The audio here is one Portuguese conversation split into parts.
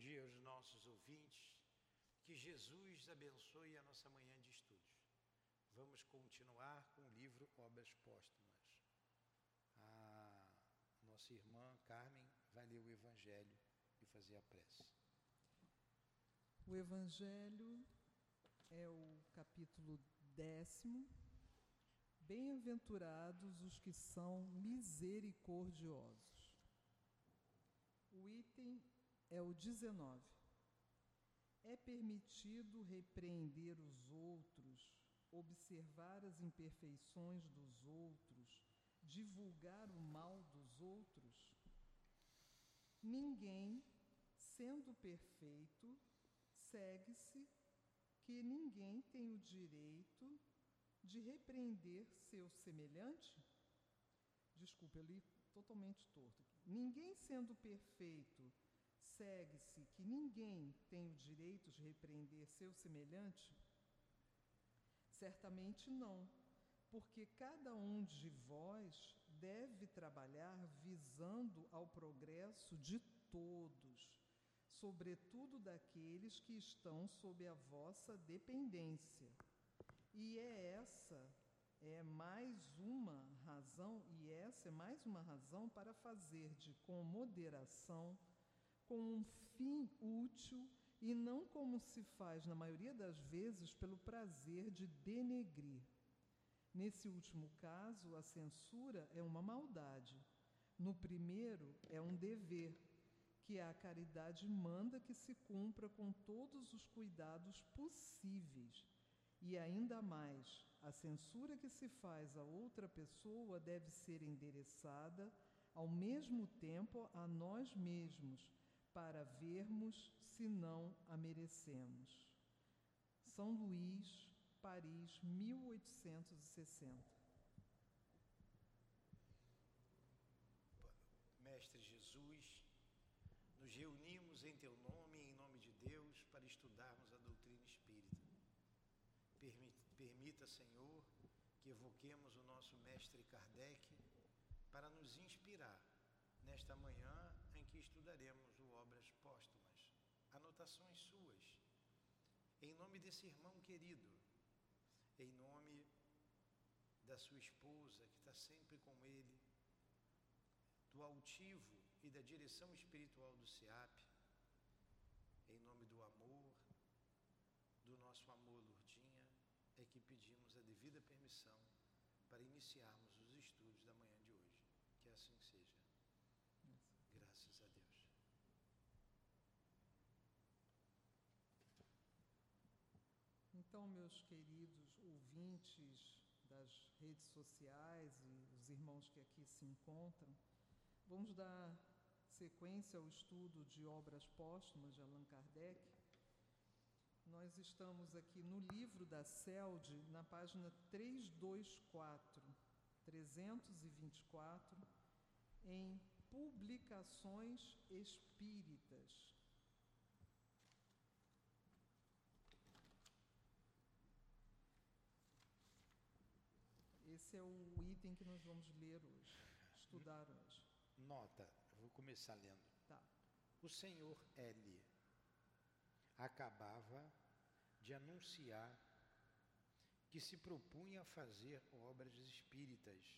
dia aos nossos ouvintes. Que Jesus abençoe a nossa manhã de estudos. Vamos continuar com o livro Obras Póstumas. A nossa irmã Carmen vai ler o Evangelho e fazer a prece. O Evangelho é o capítulo décimo. Bem-aventurados os que são misericordiosos. O item é o 19. É permitido repreender os outros, observar as imperfeições dos outros, divulgar o mal dos outros? Ninguém, sendo perfeito, segue-se que ninguém tem o direito de repreender seu semelhante? Desculpe, eu li totalmente torto. Aqui. Ninguém sendo perfeito, segue-se que ninguém tem o direito de repreender seu semelhante? Certamente não, porque cada um de vós deve trabalhar visando ao progresso de todos, sobretudo daqueles que estão sob a vossa dependência. E é essa é mais uma razão, e essa é mais uma razão para fazer de com moderação com um fim útil e não como se faz na maioria das vezes pelo prazer de denegrir. Nesse último caso, a censura é uma maldade. No primeiro, é um dever, que a caridade manda que se cumpra com todos os cuidados possíveis. E ainda mais, a censura que se faz a outra pessoa deve ser endereçada ao mesmo tempo a nós mesmos para vermos se não a merecemos. São Luís, Paris, 1860. Mestre Jesus, nos reunimos em Teu nome e em nome de Deus para estudarmos a doutrina espírita. Permita, Senhor, que evoquemos o nosso Mestre Kardec para nos inspirar nesta manhã que estudaremos o Obras Póstumas. Anotações suas. Em nome desse irmão querido, em nome da sua esposa que está sempre com ele, do altivo e da direção espiritual do SEAP, em nome do amor, do nosso amor, Lourdinha, é que pedimos a devida permissão para iniciarmos os estudos da manhã de hoje. Que assim seja. Graças a Deus. Então, meus queridos ouvintes das redes sociais e os irmãos que aqui se encontram, vamos dar sequência ao estudo de obras póstumas de Allan Kardec. Nós estamos aqui no livro da CELD, na página 324, 324, em Publicações Espíritas. Esse é o item que nós vamos ler hoje, estudar hoje. Nota, vou começar lendo. Tá. O senhor L acabava de anunciar que se propunha a fazer obras espíritas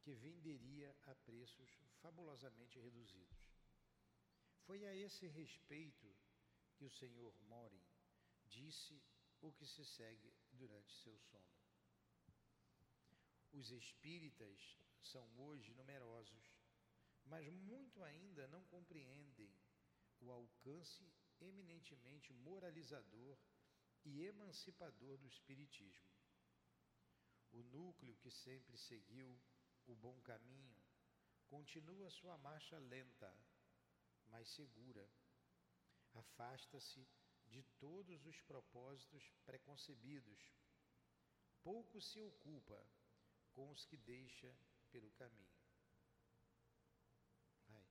que venderia a preços fabulosamente reduzidos. Foi a esse respeito que o senhor Morin disse o que se segue durante seu sono. Os espíritas são hoje numerosos, mas muito ainda não compreendem o alcance eminentemente moralizador e emancipador do Espiritismo. O núcleo que sempre seguiu o bom caminho, continua sua marcha lenta, mas segura. Afasta-se de todos os propósitos preconcebidos. Pouco se ocupa com os que deixa pelo caminho. Vai.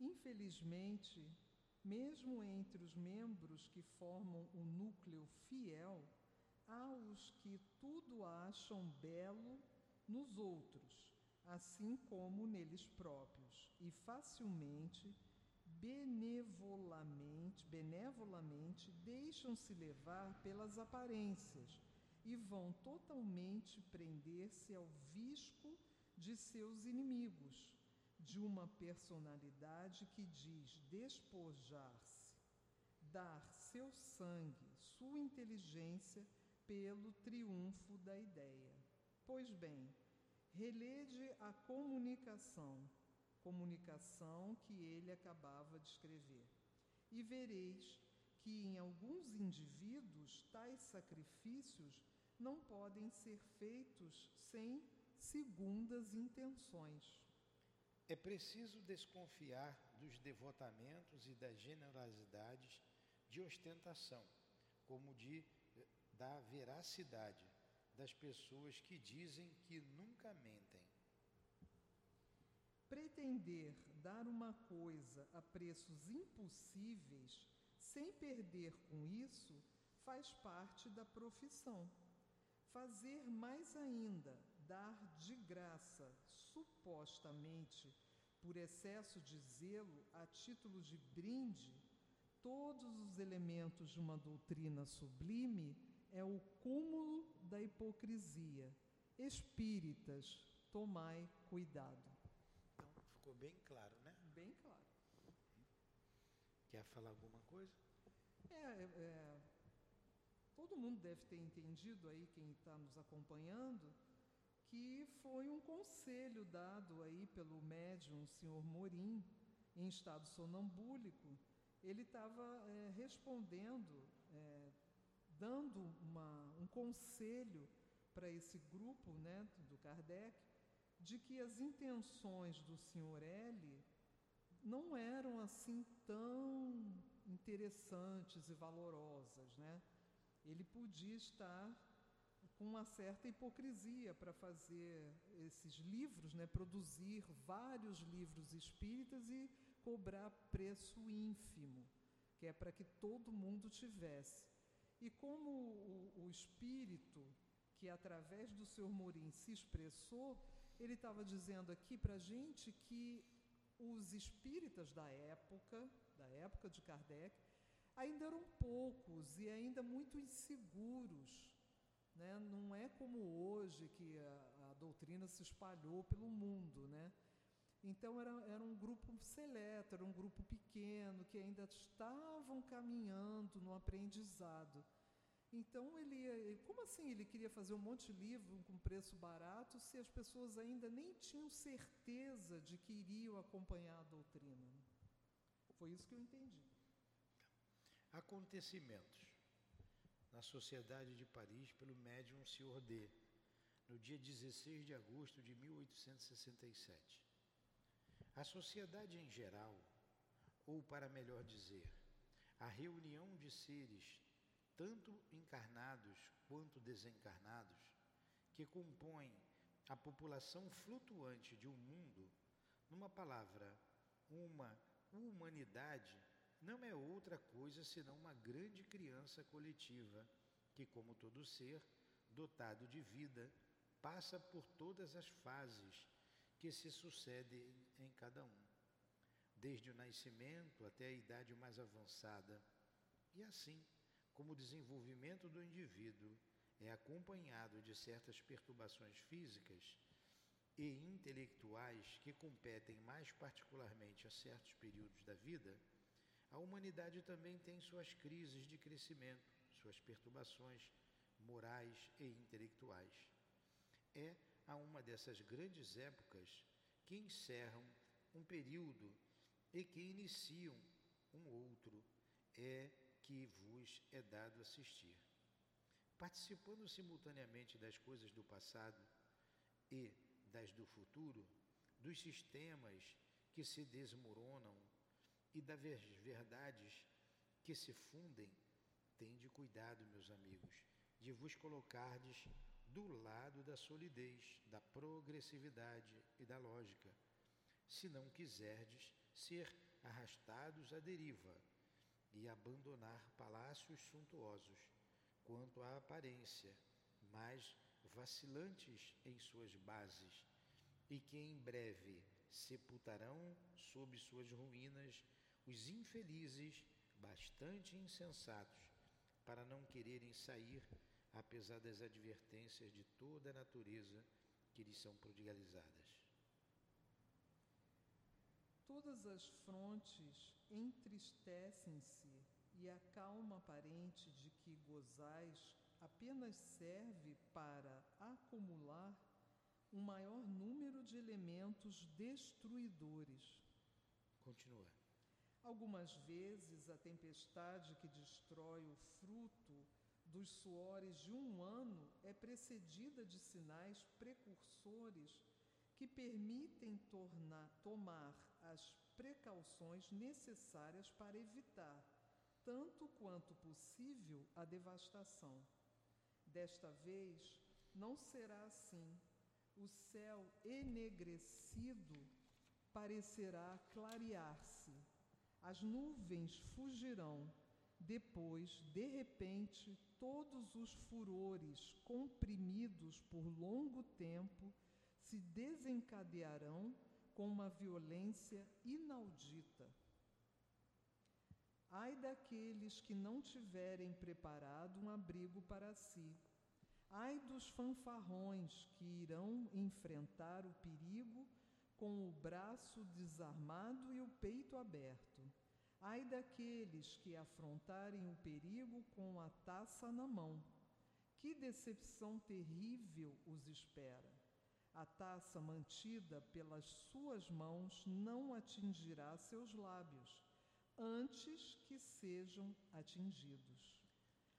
Infelizmente, mesmo entre os membros que formam o núcleo fiel, há os que tudo acham belo nos outros, assim como neles próprios, e facilmente benevolamente, benevolamente deixam-se levar pelas aparências e vão totalmente prender-se ao visco de seus inimigos, de uma personalidade que diz despojar-se, dar seu sangue, sua inteligência pelo triunfo da ideia. Pois bem, relede a comunicação, comunicação que ele acabava de escrever, e vereis que em alguns indivíduos tais sacrifícios não podem ser feitos sem segundas intenções. É preciso desconfiar dos devotamentos e das generosidades de ostentação, como de da veracidade das pessoas que dizem que nunca mentem. Pretender dar uma coisa a preços impossíveis, sem perder com isso, faz parte da profissão. Fazer mais ainda, dar de graça, supostamente, por excesso de zelo, a título de brinde, todos os elementos de uma doutrina sublime, é o cúmulo da hipocrisia. Espíritas, tomai cuidado. Então, ficou bem claro, né? Bem claro. Quer falar alguma coisa? É, é todo mundo deve ter entendido aí, quem está nos acompanhando, que foi um conselho dado aí pelo médium senhor Morim, em estado sonambúlico. Ele estava é, respondendo, é, dando uma, um conselho para esse grupo né, do Kardec, de que as intenções do senhor L não eram assim tão interessantes e valorosas, né? Ele podia estar com uma certa hipocrisia para fazer esses livros, né? Produzir vários livros espíritas e cobrar preço ínfimo, que é para que todo mundo tivesse. E como o, o espírito que através do Sr. Morim se expressou, ele estava dizendo aqui para a gente que os espíritas da época, da época de Kardec, ainda eram poucos e ainda muito inseguros. Né? Não é como hoje que a, a doutrina se espalhou pelo mundo. Né? Então era, era um grupo seleto, era um grupo pequeno, que ainda estavam caminhando no aprendizado. Então ele, como assim ele queria fazer um monte de livro com preço barato se as pessoas ainda nem tinham certeza de que iriam acompanhar a doutrina? Foi isso que eu entendi. Acontecimentos na Sociedade de Paris pelo médium Sr. D, no dia 16 de agosto de 1867. A sociedade em geral, ou para melhor dizer, a reunião de seres tanto encarnados quanto desencarnados, que compõem a população flutuante de um mundo, numa palavra, uma humanidade, não é outra coisa senão uma grande criança coletiva que, como todo ser dotado de vida, passa por todas as fases que se sucedem em cada um, desde o nascimento até a idade mais avançada, e assim como o desenvolvimento do indivíduo é acompanhado de certas perturbações físicas e intelectuais que competem mais particularmente a certos períodos da vida, a humanidade também tem suas crises de crescimento, suas perturbações morais e intelectuais. É a uma dessas grandes épocas que encerram um período e que iniciam um outro. É que vos é dado assistir. Participando simultaneamente das coisas do passado e das do futuro, dos sistemas que se desmoronam e das verdades que se fundem, tende cuidado, meus amigos, de vos colocardes do lado da solidez, da progressividade e da lógica, se não quiserdes ser arrastados à deriva e abandonar palácios suntuosos, quanto à aparência, mas vacilantes em suas bases, e que em breve sepultarão sob suas ruínas os infelizes, bastante insensatos, para não quererem sair, apesar das advertências de toda a natureza que lhes são prodigalizadas. Todas as frontes entristecem-se e a calma aparente de que gozais apenas serve para acumular um maior número de elementos destruidores. Continua. Algumas vezes a tempestade que destrói o fruto dos suores de um ano é precedida de sinais precursores que permitem tornar, tomar as precauções necessárias para evitar, tanto quanto possível, a devastação. Desta vez, não será assim. O céu enegrecido parecerá clarear-se. As nuvens fugirão. Depois, de repente, todos os furores comprimidos por longo tempo se desencadearão com uma violência inaudita. Ai daqueles que não tiverem preparado um abrigo para si. Ai dos fanfarrões que irão enfrentar o perigo com o braço desarmado e o peito aberto. Ai daqueles que afrontarem o perigo com a taça na mão. Que decepção terrível os espera! A taça mantida pelas suas mãos não atingirá seus lábios, antes que sejam atingidos.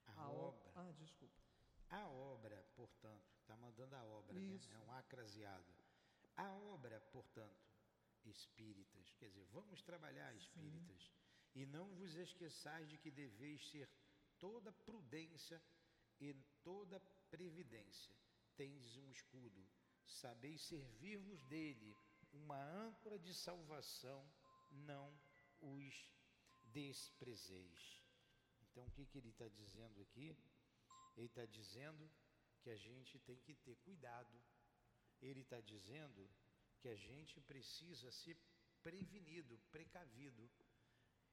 A, a obra. Ah, desculpa. A obra, portanto, está mandando a obra, né? é um acraseado. A obra, portanto, espíritas, quer dizer, vamos trabalhar espíritas, Sim. E não vos esqueçais de que deveis ser toda prudência e toda previdência. Tendes um escudo, sabeis servir-vos dele, uma âncora de salvação, não os desprezeis. Então, o que, que ele está dizendo aqui? Ele está dizendo que a gente tem que ter cuidado. Ele está dizendo que a gente precisa ser prevenido, precavido.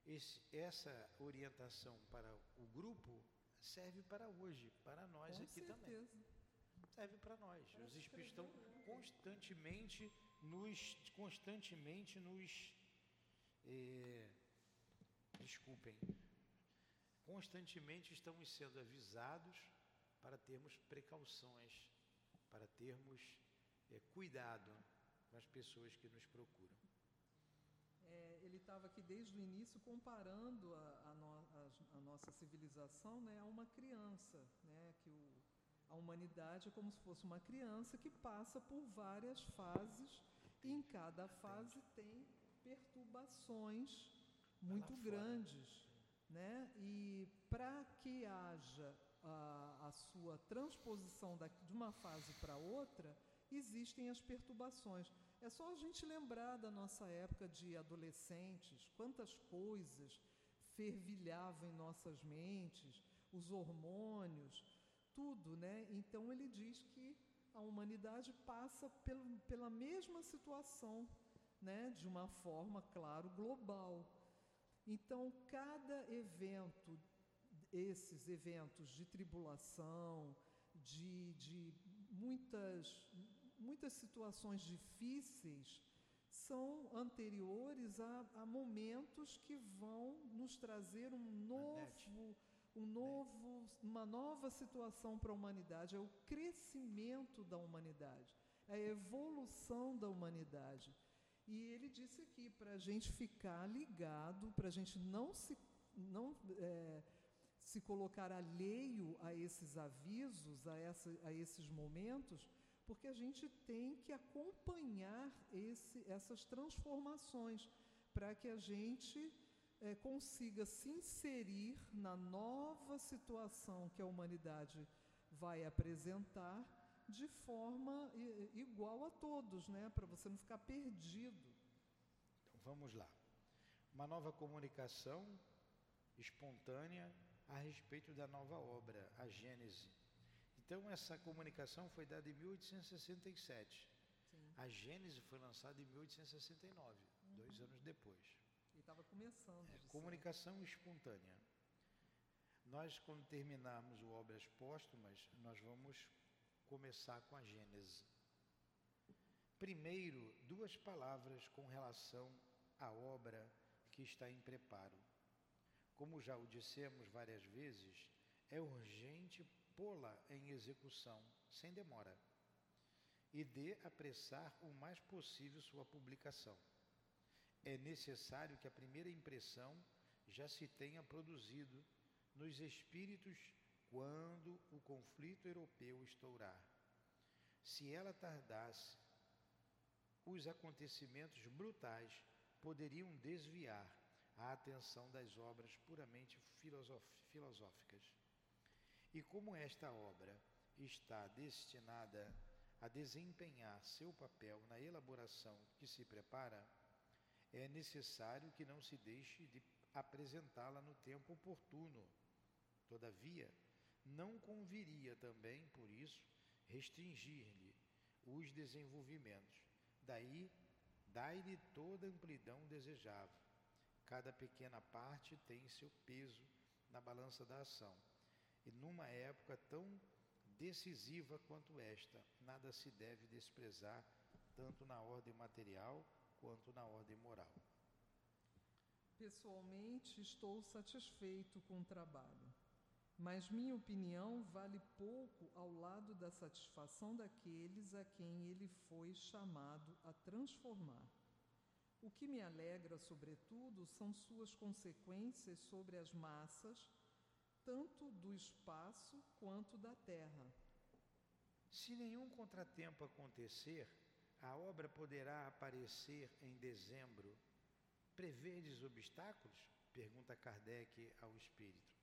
Esse, essa orientação para o grupo serve para hoje, para nós Com aqui certeza. também serve para nós. Os espíritos estão constantemente nos, constantemente nos, é, desculpem, constantemente estamos sendo avisados para termos precauções, para termos é, cuidado com as pessoas que nos procuram. É, ele estava aqui desde o início comparando a, a, no, a, a nossa civilização né, a uma criança, né, que o a humanidade é como se fosse uma criança que passa por várias fases e em cada fase tem perturbações muito grandes, né? E para que haja a, a sua transposição da, de uma fase para outra, existem as perturbações. É só a gente lembrar da nossa época de adolescentes, quantas coisas fervilhavam em nossas mentes, os hormônios, tudo, né? Então ele diz que a humanidade passa pelo, pela mesma situação, né? De uma forma, claro, global. Então cada evento, esses eventos de tribulação, de, de muitas, muitas situações difíceis, são anteriores a, a momentos que vão nos trazer um novo um novo, uma nova situação para a humanidade, é o crescimento da humanidade, é a evolução da humanidade. E ele disse aqui para a gente ficar ligado, para a gente não se, não, é, se colocar alheio a esses avisos, a, essa, a esses momentos, porque a gente tem que acompanhar esse, essas transformações para que a gente é, consiga se inserir na nova situação que a humanidade vai apresentar de forma igual a todos, né? Para você não ficar perdido. Então vamos lá. Uma nova comunicação espontânea a respeito da nova obra, a Gênese. Então essa comunicação foi dada em 1867. Sim. A Gênese foi lançada em 1869, uhum. dois anos depois. Ele estava começando começando. É, comunicação espontânea. Nós, quando terminarmos o Obras Póstumas, nós vamos começar com a Gênese. Primeiro, duas palavras com relação à obra que está em preparo. Como já o dissemos várias vezes, é urgente pô-la em execução, sem demora, e de apressar o mais possível sua publicação. É necessário que a primeira impressão já se tenha produzido nos espíritos quando o conflito europeu estourar. Se ela tardasse, os acontecimentos brutais poderiam desviar a atenção das obras puramente filosóficas. E como esta obra está destinada a desempenhar seu papel na elaboração que se prepara, é necessário que não se deixe de apresentá-la no tempo oportuno Todavia, não conviria também, por isso, restringir-lhe os desenvolvimentos. Daí, dai-lhe toda a amplidão desejável. Cada pequena parte tem seu peso na balança da ação. E numa época tão decisiva quanto esta, nada se deve desprezar, tanto na ordem material quanto na ordem moral. Pessoalmente, estou satisfeito com o trabalho mas minha opinião vale pouco ao lado da satisfação daqueles a quem ele foi chamado a transformar. O que me alegra, sobretudo, são suas consequências sobre as massas, tanto do espaço quanto da terra. Se nenhum contratempo acontecer, a obra poderá aparecer em dezembro. Prevedes obstáculos? Pergunta Kardec ao espírito.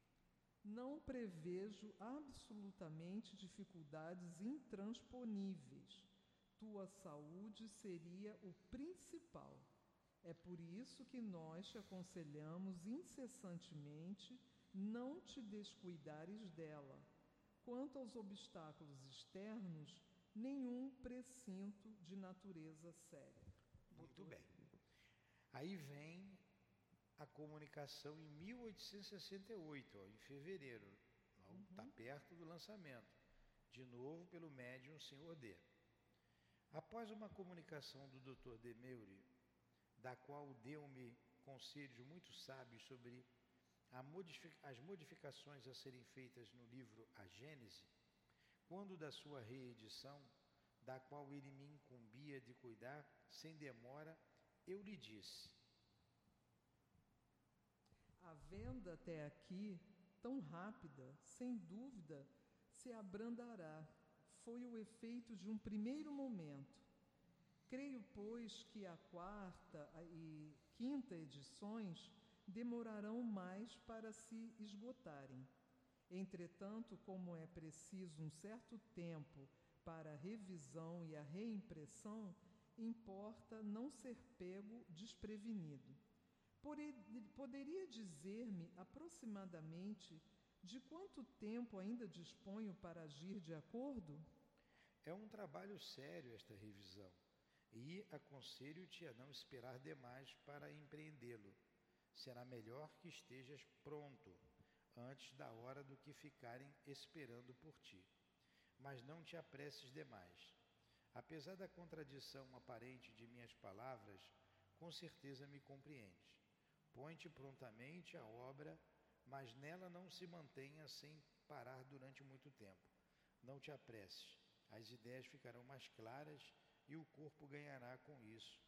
Não prevejo absolutamente dificuldades intransponíveis. Tua saúde seria o principal. É por isso que nós te aconselhamos incessantemente não te descuidares dela. Quanto aos obstáculos externos, nenhum precinto de natureza séria. Muito bem. Aí vem a comunicação em 1868, ó, em fevereiro. Está uhum. perto do lançamento. De novo pelo médium Senhor D. Após uma comunicação do Dr. Demeure, da qual deu-me conselhos muito sábios sobre as modificações a serem feitas no livro A Gênese, quando da sua reedição, da qual ele me incumbia de cuidar sem demora, eu lhe disse: a venda até aqui, tão rápida, sem dúvida, se abrandará. Foi o efeito de um primeiro momento. Creio, pois, que a quarta e quinta edições demorarão mais para se esgotarem. Entretanto, como é preciso um certo tempo para a revisão e a reimpressão, importa não ser pego desprevenido. Poderia dizer-me aproximadamente de quanto tempo ainda disponho para agir de acordo? É um trabalho sério esta revisão e aconselho-te a não esperar demais para empreendê-lo. Será melhor que estejas pronto antes da hora do que ficarem esperando por ti. Mas não te apresses demais. Apesar da contradição aparente de minhas palavras, com certeza me compreendes. Põe-te prontamente à obra, mas nela não se mantenha sem parar durante muito tempo. Não te apresses, as ideias ficarão mais claras e o corpo ganhará com isso,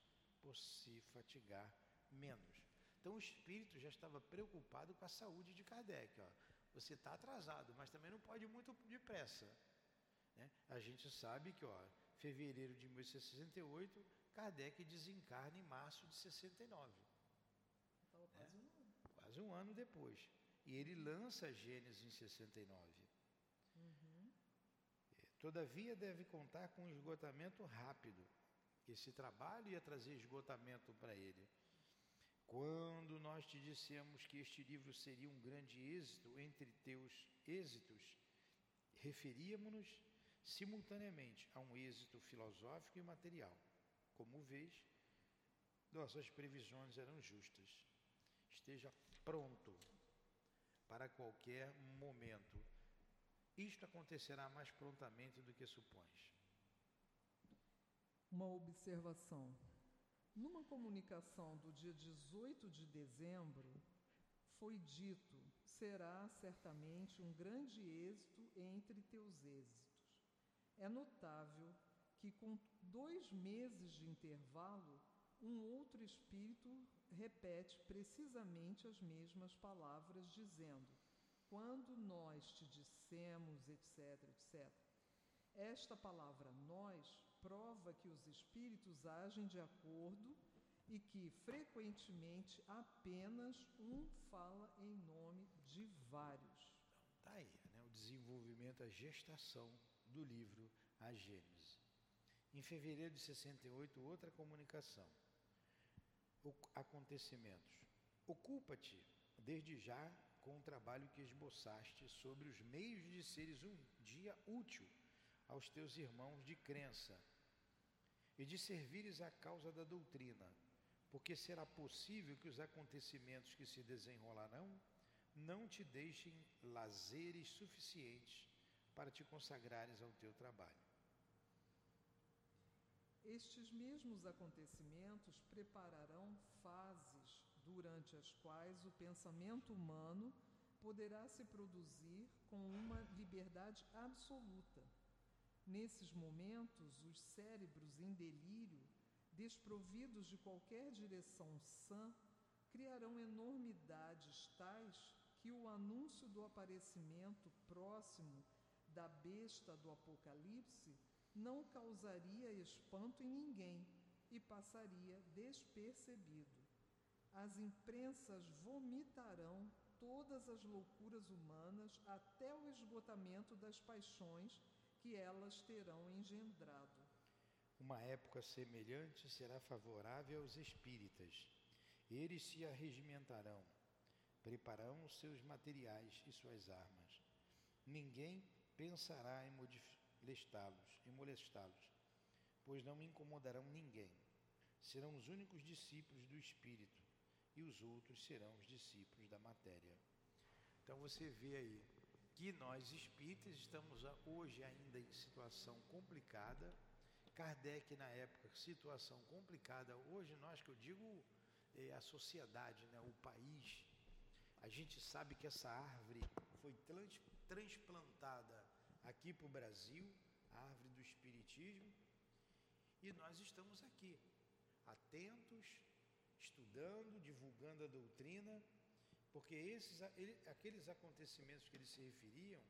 por se fatigar menos. Então o espírito já estava preocupado com a saúde de Kardec. Ó. Você está atrasado, mas também não pode ir muito depressa. Né? A gente sabe que, ó, fevereiro de 1868, Kardec desencarna em março de 69 quase um ano. Quase um ano depois. E ele lança Gênesis em 69. Uhum. É, todavia, deve contar com um esgotamento rápido. Esse trabalho ia trazer esgotamento para ele. Quando nós te dissemos que este livro seria um grande êxito, entre teus êxitos, referíamos-nos simultaneamente a um êxito filosófico e material. Como vês, nossas previsões eram justas. esteja pronto para qualquer momento. Isto acontecerá mais prontamente do que supões. Uma observação. Numa comunicação do dia 18 de dezembro, foi dito: será certamente um grande êxito entre teus êxitos. É notável que, com dois meses de intervalo, um outro espírito repete precisamente as mesmas palavras, dizendo: Quando nós te dissemos, etc., etc. Esta palavra nós prova que os espíritos agem de acordo e que, frequentemente, apenas um fala em nome de vários. Então, tá aí, né? o desenvolvimento, a gestação do livro A Gênese. Em fevereiro de 68, outra comunicação. O, acontecimentos. Ocupa-te, desde já, com o trabalho que esboçaste sobre os meios de seres um dia útil aos teus irmãos de crença e de servires à causa da doutrina, porque será possível que os acontecimentos que se desenrolarão não te deixem lazeres suficientes para te consagrares ao teu trabalho. Estes mesmos acontecimentos prepararão fases durante as quais o pensamento humano poderá se produzir com uma liberdade absoluta Nesses momentos, os cérebros em delírio, desprovidos de qualquer direção sã, criarão enormidades tais que o anúncio do aparecimento próximo da besta do Apocalipse não causaria espanto em ninguém e passaria despercebido. As imprensas vomitarão todas as loucuras humanas até o esgotamento das paixões que elas terão engendrado. Uma época semelhante será favorável aos espíritas. Eles se arregimentarão, prepararão os seus materiais e suas armas. Ninguém pensará em molestá-los, em molestá-los, pois não incomodarão ninguém. Serão os únicos discípulos do espírito e os outros serão os discípulos da matéria. Então você vê aí que nós espíritas estamos hoje ainda em situação complicada. Kardec, na época, situação complicada. Hoje, nós que eu digo, é a sociedade, né, o país. A gente sabe que essa árvore foi trans, transplantada aqui para o Brasil, a árvore do Espiritismo, e nós estamos aqui, atentos, estudando, divulgando a doutrina porque esses, ele, aqueles acontecimentos que eles se referiam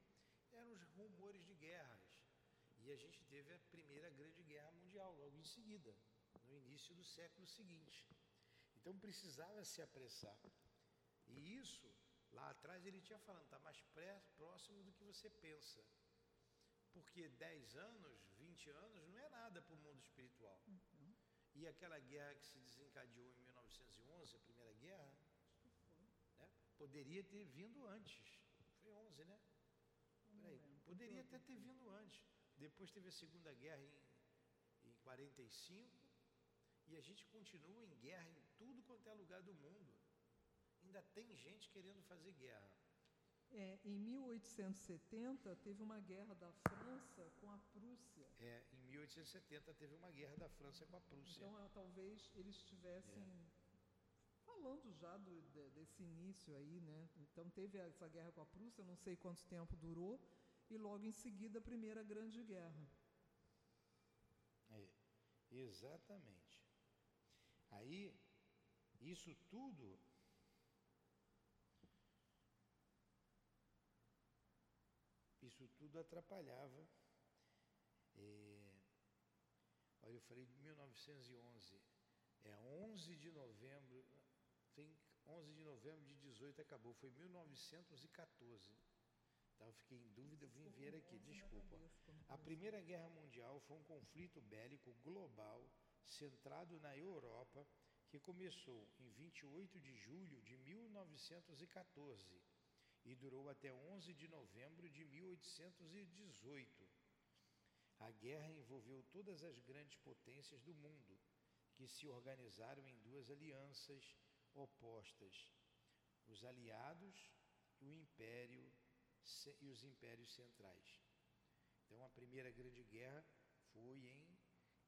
eram os rumores de guerras. E a gente teve a primeira grande guerra mundial logo em seguida, no início do século seguinte. Então precisava se apressar. E isso, lá atrás ele tinha falando, está mais pré, próximo do que você pensa. Porque 10 anos, 20 anos não é nada para o mundo espiritual. Uhum. E aquela guerra que se desencadeou em 1911, a primeira guerra, Poderia ter vindo antes. Foi 11, né? Peraí, poderia até ter vindo antes. Depois teve a Segunda Guerra em, em 45 e a gente continua em guerra em tudo quanto é lugar do mundo. Ainda tem gente querendo fazer guerra. É, em 1870 teve uma guerra da França com a Prússia. É, em 1870 teve uma guerra da França com a Prússia. Então talvez eles tivessem é falando já do, de, desse início aí, né? Então teve essa guerra com a Prússia, não sei quanto tempo durou, e logo em seguida a Primeira Grande Guerra. É, exatamente. Aí, isso tudo isso tudo atrapalhava. É, olha, eu falei de 1911, é 11 de novembro, tem 11 de novembro de 18 acabou, foi 1914. Então eu fiquei em dúvida, vim ver aqui, desculpa. A Primeira Guerra Mundial foi um conflito bélico global centrado na Europa que começou em 28 de julho de 1914 e durou até 11 de novembro de 1818. A guerra envolveu todas as grandes potências do mundo, que se organizaram em duas alianças opostas. os aliados e o império e os impérios centrais. Então a primeira grande guerra foi em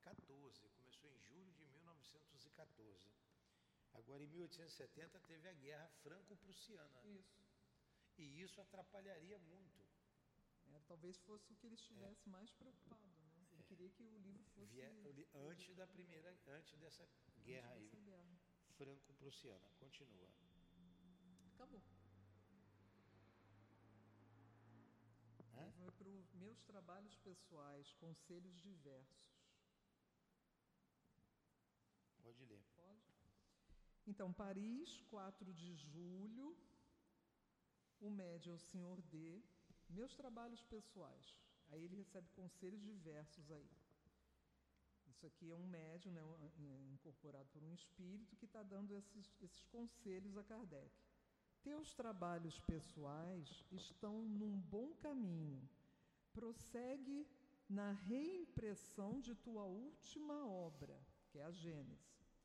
14, começou em julho de 1914. Agora em 1870 teve a guerra franco-prussiana. Isso. E isso atrapalharia muito. É, talvez fosse o que ele estivesse é. mais preocupado, né? Ele é. queria que o livro fosse Via, antes da primeira, antes dessa guerra antes dessa aí, franco-prussiana. Continua. Acabou. Foi para os meus trabalhos pessoais, conselhos diversos. Pode ler. Pode. Então, Paris, 4 de julho. O médio é o senhor D. Meus trabalhos pessoais. Aí ele recebe conselhos diversos aí. Isso aqui é um médium né, incorporado por um espírito que está dando esses, esses conselhos a Kardec. Teus trabalhos pessoais estão num bom caminho. Prossegue na reimpressão de tua última obra, que é a Gênesis.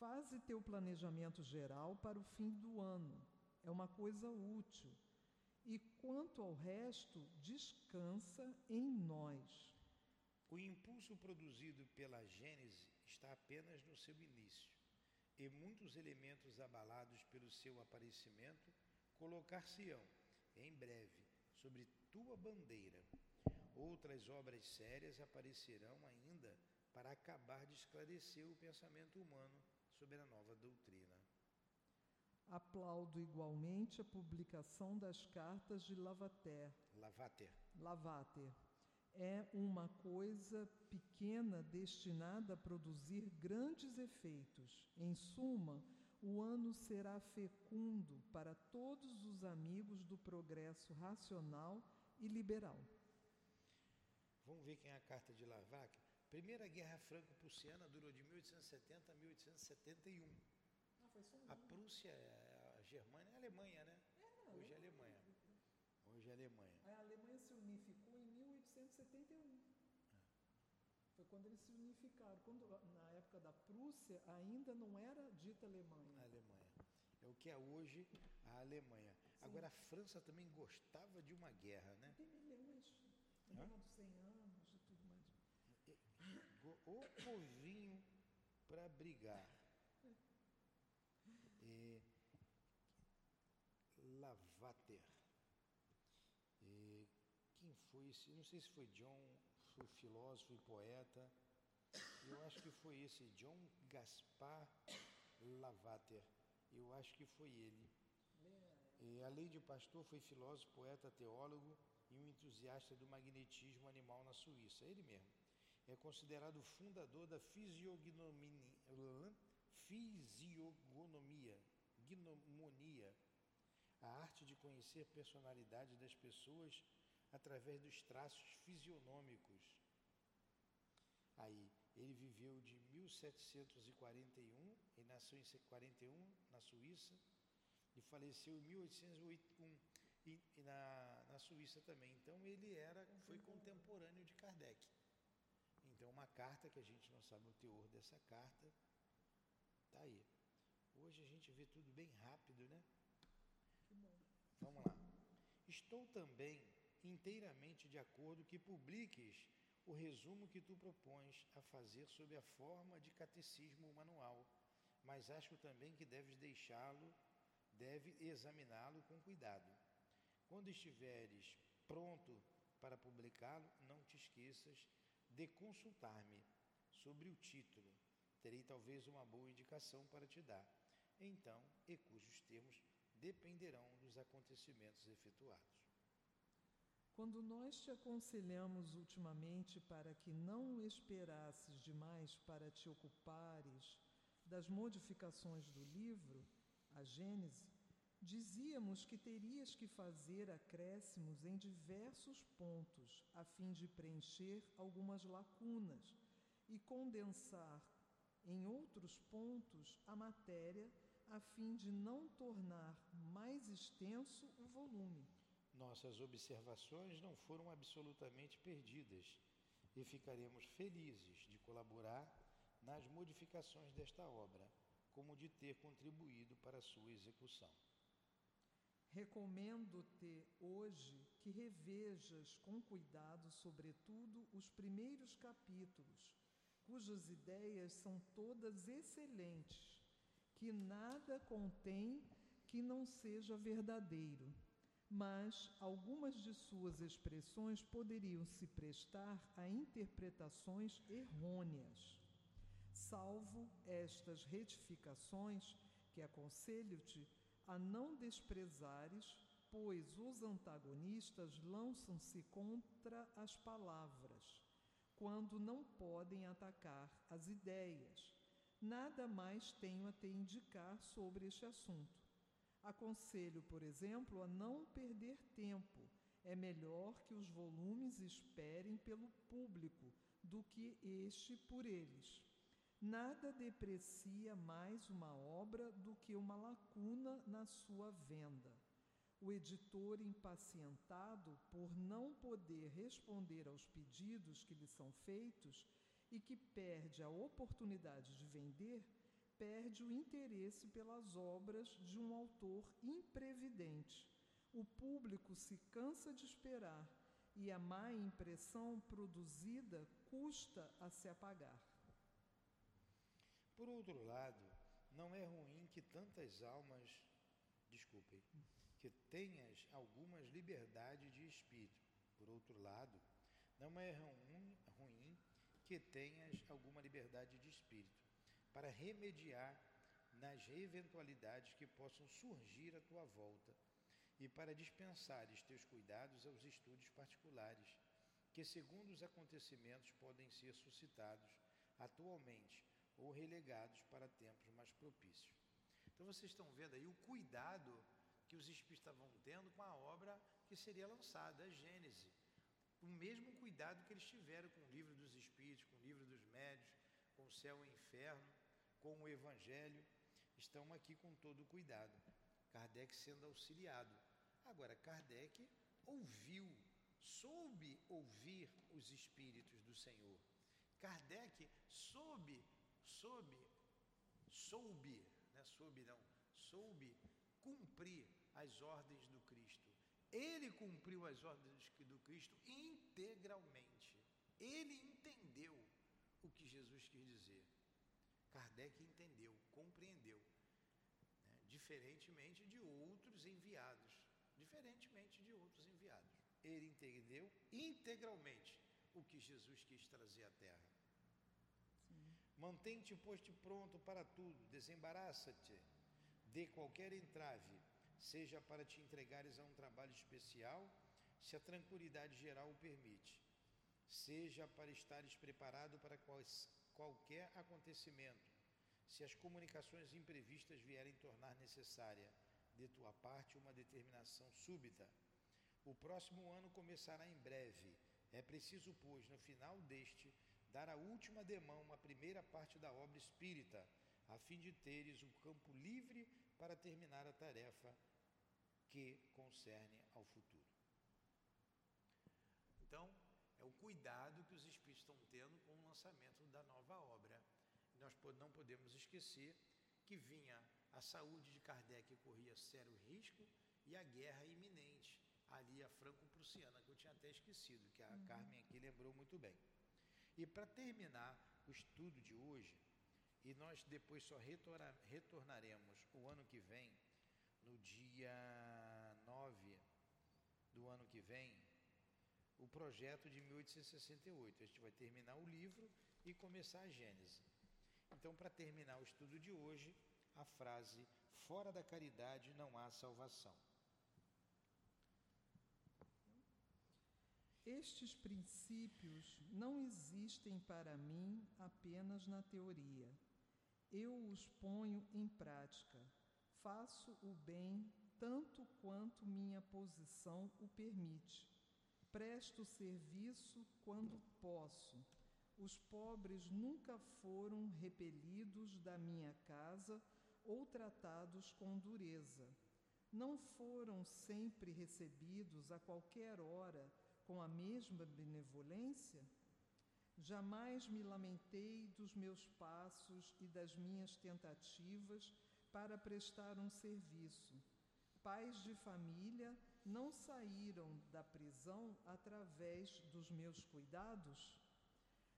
Faze teu planejamento geral para o fim do ano. É uma coisa útil. E quanto ao resto, descansa em nós. O impulso produzido pela Gênese está apenas no seu início e muitos elementos abalados pelo seu aparecimento colocar-se-ão, em breve, sobre tua bandeira. Outras obras sérias aparecerão ainda para acabar de esclarecer o pensamento humano sobre a nova doutrina. Aplaudo igualmente a publicação das cartas de Lavater. Lavater. Lavater é uma coisa pequena destinada a produzir grandes efeitos. Em suma, o ano será fecundo para todos os amigos do progresso racional e liberal. Vamos ver quem é a carta de Lavac. Primeira Guerra Franco-Prussiana durou de 1870 a 1871. Ah, foi só a Prússia, a Germânia, a Alemanha, né? É, Hoje é Alemanha. Hoje é Alemanha. A Alemanha se unificou 1871. Foi quando eles se unificaram. Quando, na época da Prússia, ainda não era dita Alemanha. A Alemanha. É o que é hoje a Alemanha. Sim. Agora, a França também gostava de uma guerra, né? Tem milhões. Guerra dos 100 anos e tudo mais. O povinho para brigar. E, Lavater. Foi? Não sei se foi John, foi filósofo e poeta. Eu acho que foi esse, John Gaspar Lavater. Eu acho que foi ele. E, além de pastor, foi filósofo, poeta, teólogo e um entusiasta do magnetismo animal na Suíça. Ele mesmo. É considerado o fundador da fisiognomia, gnomonia, a arte de conhecer personalidade das pessoas através dos traços fisionômicos. Aí, ele viveu de 1741, e nasceu em 41 na Suíça, e faleceu em 1801 e, e na, na Suíça também. Então ele era, foi contemporâneo de Kardec. Então uma carta que a gente não sabe o teor dessa carta, tá aí. Hoje a gente vê tudo bem rápido, né? Que bom. Vamos lá. Estou também inteiramente de acordo que publiques o resumo que tu propões a fazer sob a forma de catecismo manual, mas acho também que deves deixá-lo, deve examiná-lo com cuidado. Quando estiveres pronto para publicá-lo, não te esqueças de consultar-me sobre o título. Terei talvez uma boa indicação para te dar. Então, e cujos termos dependerão dos acontecimentos efetuados. Quando nós te aconselhamos ultimamente para que não esperasses demais para te ocupares das modificações do livro, a Gênese, dizíamos que terias que fazer acréscimos em diversos pontos, a fim de preencher algumas lacunas e condensar em outros pontos a matéria, a fim de não tornar mais extenso o volume. Nossas observações não foram absolutamente perdidas e ficaremos felizes de colaborar nas modificações desta obra, como de ter contribuído para sua execução. Recomendo-te hoje que revejas com cuidado, sobretudo, os primeiros capítulos, cujas ideias são todas excelentes, que nada contém que não seja verdadeiro, mas algumas de suas expressões poderiam se prestar a interpretações errôneas. Salvo estas retificações, que aconselho-te a não desprezares, pois os antagonistas lançam-se contra as palavras, quando não podem atacar as ideias. Nada mais tenho a te indicar sobre este assunto. Aconselho, por exemplo, a não perder tempo. É melhor que os volumes esperem pelo público do que este por eles. Nada deprecia mais uma obra do que uma lacuna na sua venda. O editor, impacientado por não poder responder aos pedidos que lhe são feitos e que perde a oportunidade de vender, perde o interesse pelas obras de um autor imprevidente. O público se cansa de esperar e a má impressão produzida custa a se apagar. Por outro lado, não é ruim que tantas almas, desculpem, que tenhas algumas liberdade de espírito. Por outro lado, não é ruim, ruim que tenhas alguma liberdade de espírito para remediar nas eventualidades que possam surgir à tua volta e para dispensares teus cuidados aos estudos particulares que, segundo os acontecimentos, podem ser suscitados atualmente ou relegados para tempos mais propícios. Então vocês estão vendo aí o cuidado que os espíritos estavam tendo com a obra que seria lançada, a Gênese. O mesmo cuidado que eles tiveram com o livro dos espíritos, com o livro dos médios, com o céu e o inferno, com o evangelho, estão aqui com todo cuidado. Kardec sendo auxiliado. Agora, Kardec ouviu, soube ouvir os espíritos do Senhor. Kardec soube soube, soube, né, soube não, soube cumprir as ordens do Cristo. Ele cumpriu as ordens do Cristo integralmente. Ele entendeu o que Jesus quis dizer. Kardec entendeu, compreendeu. Né? Diferentemente de outros enviados. Diferentemente de outros enviados. Ele entendeu integralmente o que Jesus quis trazer à Terra. Mantém-te, pois, pronto para tudo, desembaraça-te de qualquer entrave, seja para te entregares a um trabalho especial, se a tranquilidade geral o permite, seja para estares preparado para quais, qualquer acontecimento, se as comunicações imprevistas vierem tornar necessária de tua parte uma determinação súbita. O próximo ano começará em breve. É preciso, pois, no final deste, dar a última demão, a primeira parte da obra espírita, a fim de teres o um campo livre para terminar a tarefa que concerne ao futuro. Então, é o cuidado que os espíritos estão tendo lançamento da nova obra. Nós não podemos esquecer que vinha a saúde de Kardec corria sério risco e a guerra iminente, ali a franco-prussiana, que eu tinha até esquecido, que a uhum. Carmen aqui lembrou muito bem. E para terminar o estudo de hoje, e nós depois só retornaremos o ano que vem, no dia 9 do ano que vem, o projeto de 1868. A gente vai terminar o livro e começar a Gênese. Então, para terminar o estudo de hoje, a frase: fora da caridade não há salvação. Estes princípios não existem para mim apenas na teoria. Eu os ponho em prática. Faço o bem tanto quanto minha posição o permite. Presto serviço quando posso. Os pobres nunca foram repelidos da minha casa ou tratados com dureza. Não foram sempre recebidos a qualquer hora com a mesma benevolência? Jamais me lamentei dos meus passos e das minhas tentativas para prestar um serviço. Pais de família não saíram da prisão através dos meus cuidados?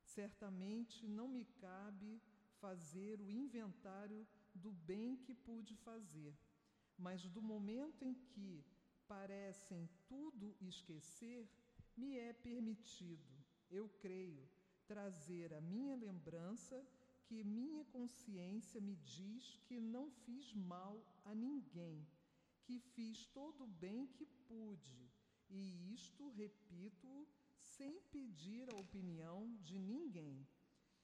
Certamente não me cabe fazer o inventário do bem que pude fazer, mas do momento em que parecem tudo esquecer, me é permitido, eu creio, trazer a minha lembrança que minha consciência me diz que não fiz mal a ninguém, que fiz todo o bem que pude, e isto repito sem pedir a opinião de ninguém.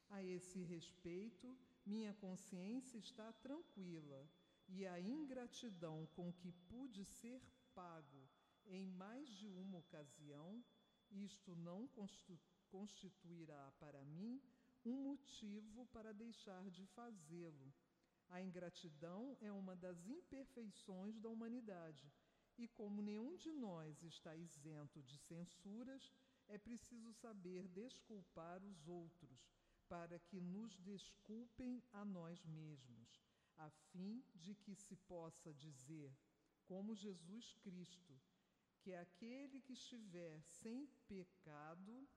A esse respeito, minha consciência está tranquila e a ingratidão com que pude ser pago em mais de uma ocasião, isto não constituirá para mim um motivo para deixar de fazê-lo. A ingratidão é uma das imperfeições da humanidade, e como nenhum de nós está isento de censuras, é preciso saber desculpar os outros, para que nos desculpem a nós mesmos, a fim de que se possa dizer, como Jesus Cristo, que aquele que estiver sem pecado,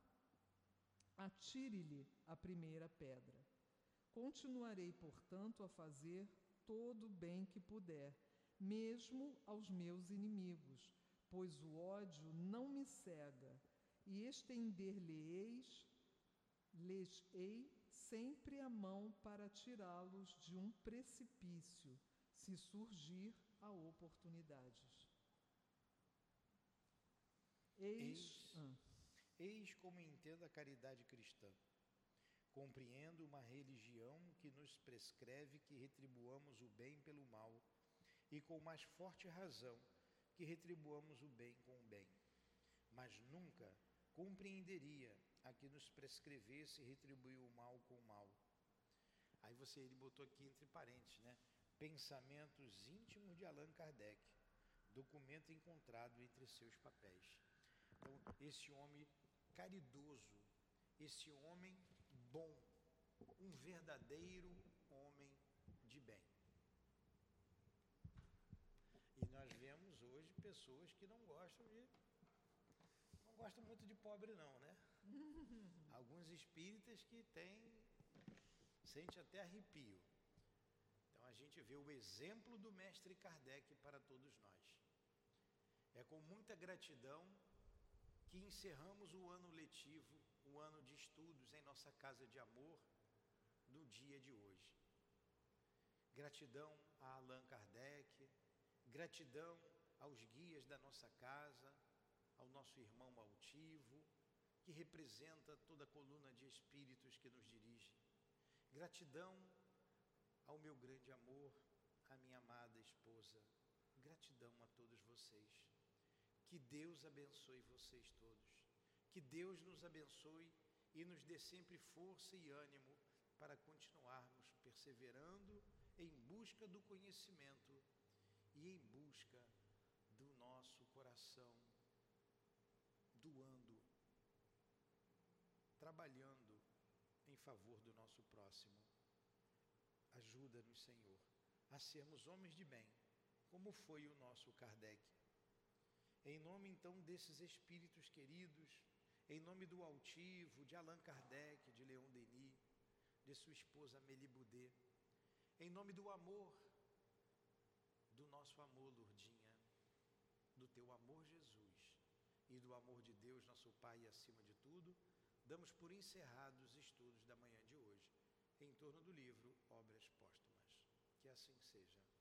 atire-lhe a primeira pedra. Continuarei, portanto, a fazer todo o bem que puder, mesmo aos meus inimigos, pois o ódio não me cega, e estender-lhe-eis, lhes-ei sempre a mão para tirá-los de um precipício, se surgir a oportunidades. Eis, eis, ah. eis como entendo a caridade cristã. Compreendo uma religião que nos prescreve que retribuamos o bem pelo mal, e com mais forte razão que retribuamos o bem com o bem. Mas nunca compreenderia a que nos prescrevesse retribuir o mal com o mal. Aí você ele botou aqui entre parênteses, né? Pensamentos íntimos de Allan Kardec, documento encontrado entre seus papéis. Então, esse homem caridoso, esse homem bom, um verdadeiro homem de bem. E nós vemos hoje pessoas que não gostam de gosta muito de pobre não, né? Alguns espíritas que têm, sente até arrepio. Então a gente vê o exemplo do mestre Kardec para todos nós. É com muita gratidão que encerramos o ano letivo, o ano de estudos em nossa casa de amor, no dia de hoje. Gratidão a Allan Kardec, gratidão aos guias da nossa casa, ao nosso irmão altivo, que representa toda a coluna de espíritos que nos dirige. Gratidão ao meu grande amor, à minha amada esposa. Gratidão a todos vocês. Que Deus abençoe vocês todos. Que Deus nos abençoe e nos dê sempre força e ânimo para continuarmos perseverando em busca do conhecimento e em busca do nosso coração doando, trabalhando em favor do nosso próximo. Ajuda-nos, Senhor, a sermos homens de bem, como foi o nosso Kardec. Em nome então desses espíritos queridos, em nome do altivo, de Allan Kardec, de Leon Denis, de sua esposa Amélie Boudet, em nome do amor, do nosso amor, Lourdinha, do teu amor, Jesus e do amor de Deus, nosso Pai, acima de tudo, damos por encerrados os estudos da manhã de hoje, em torno do livro Obras Póstumas. Que assim seja.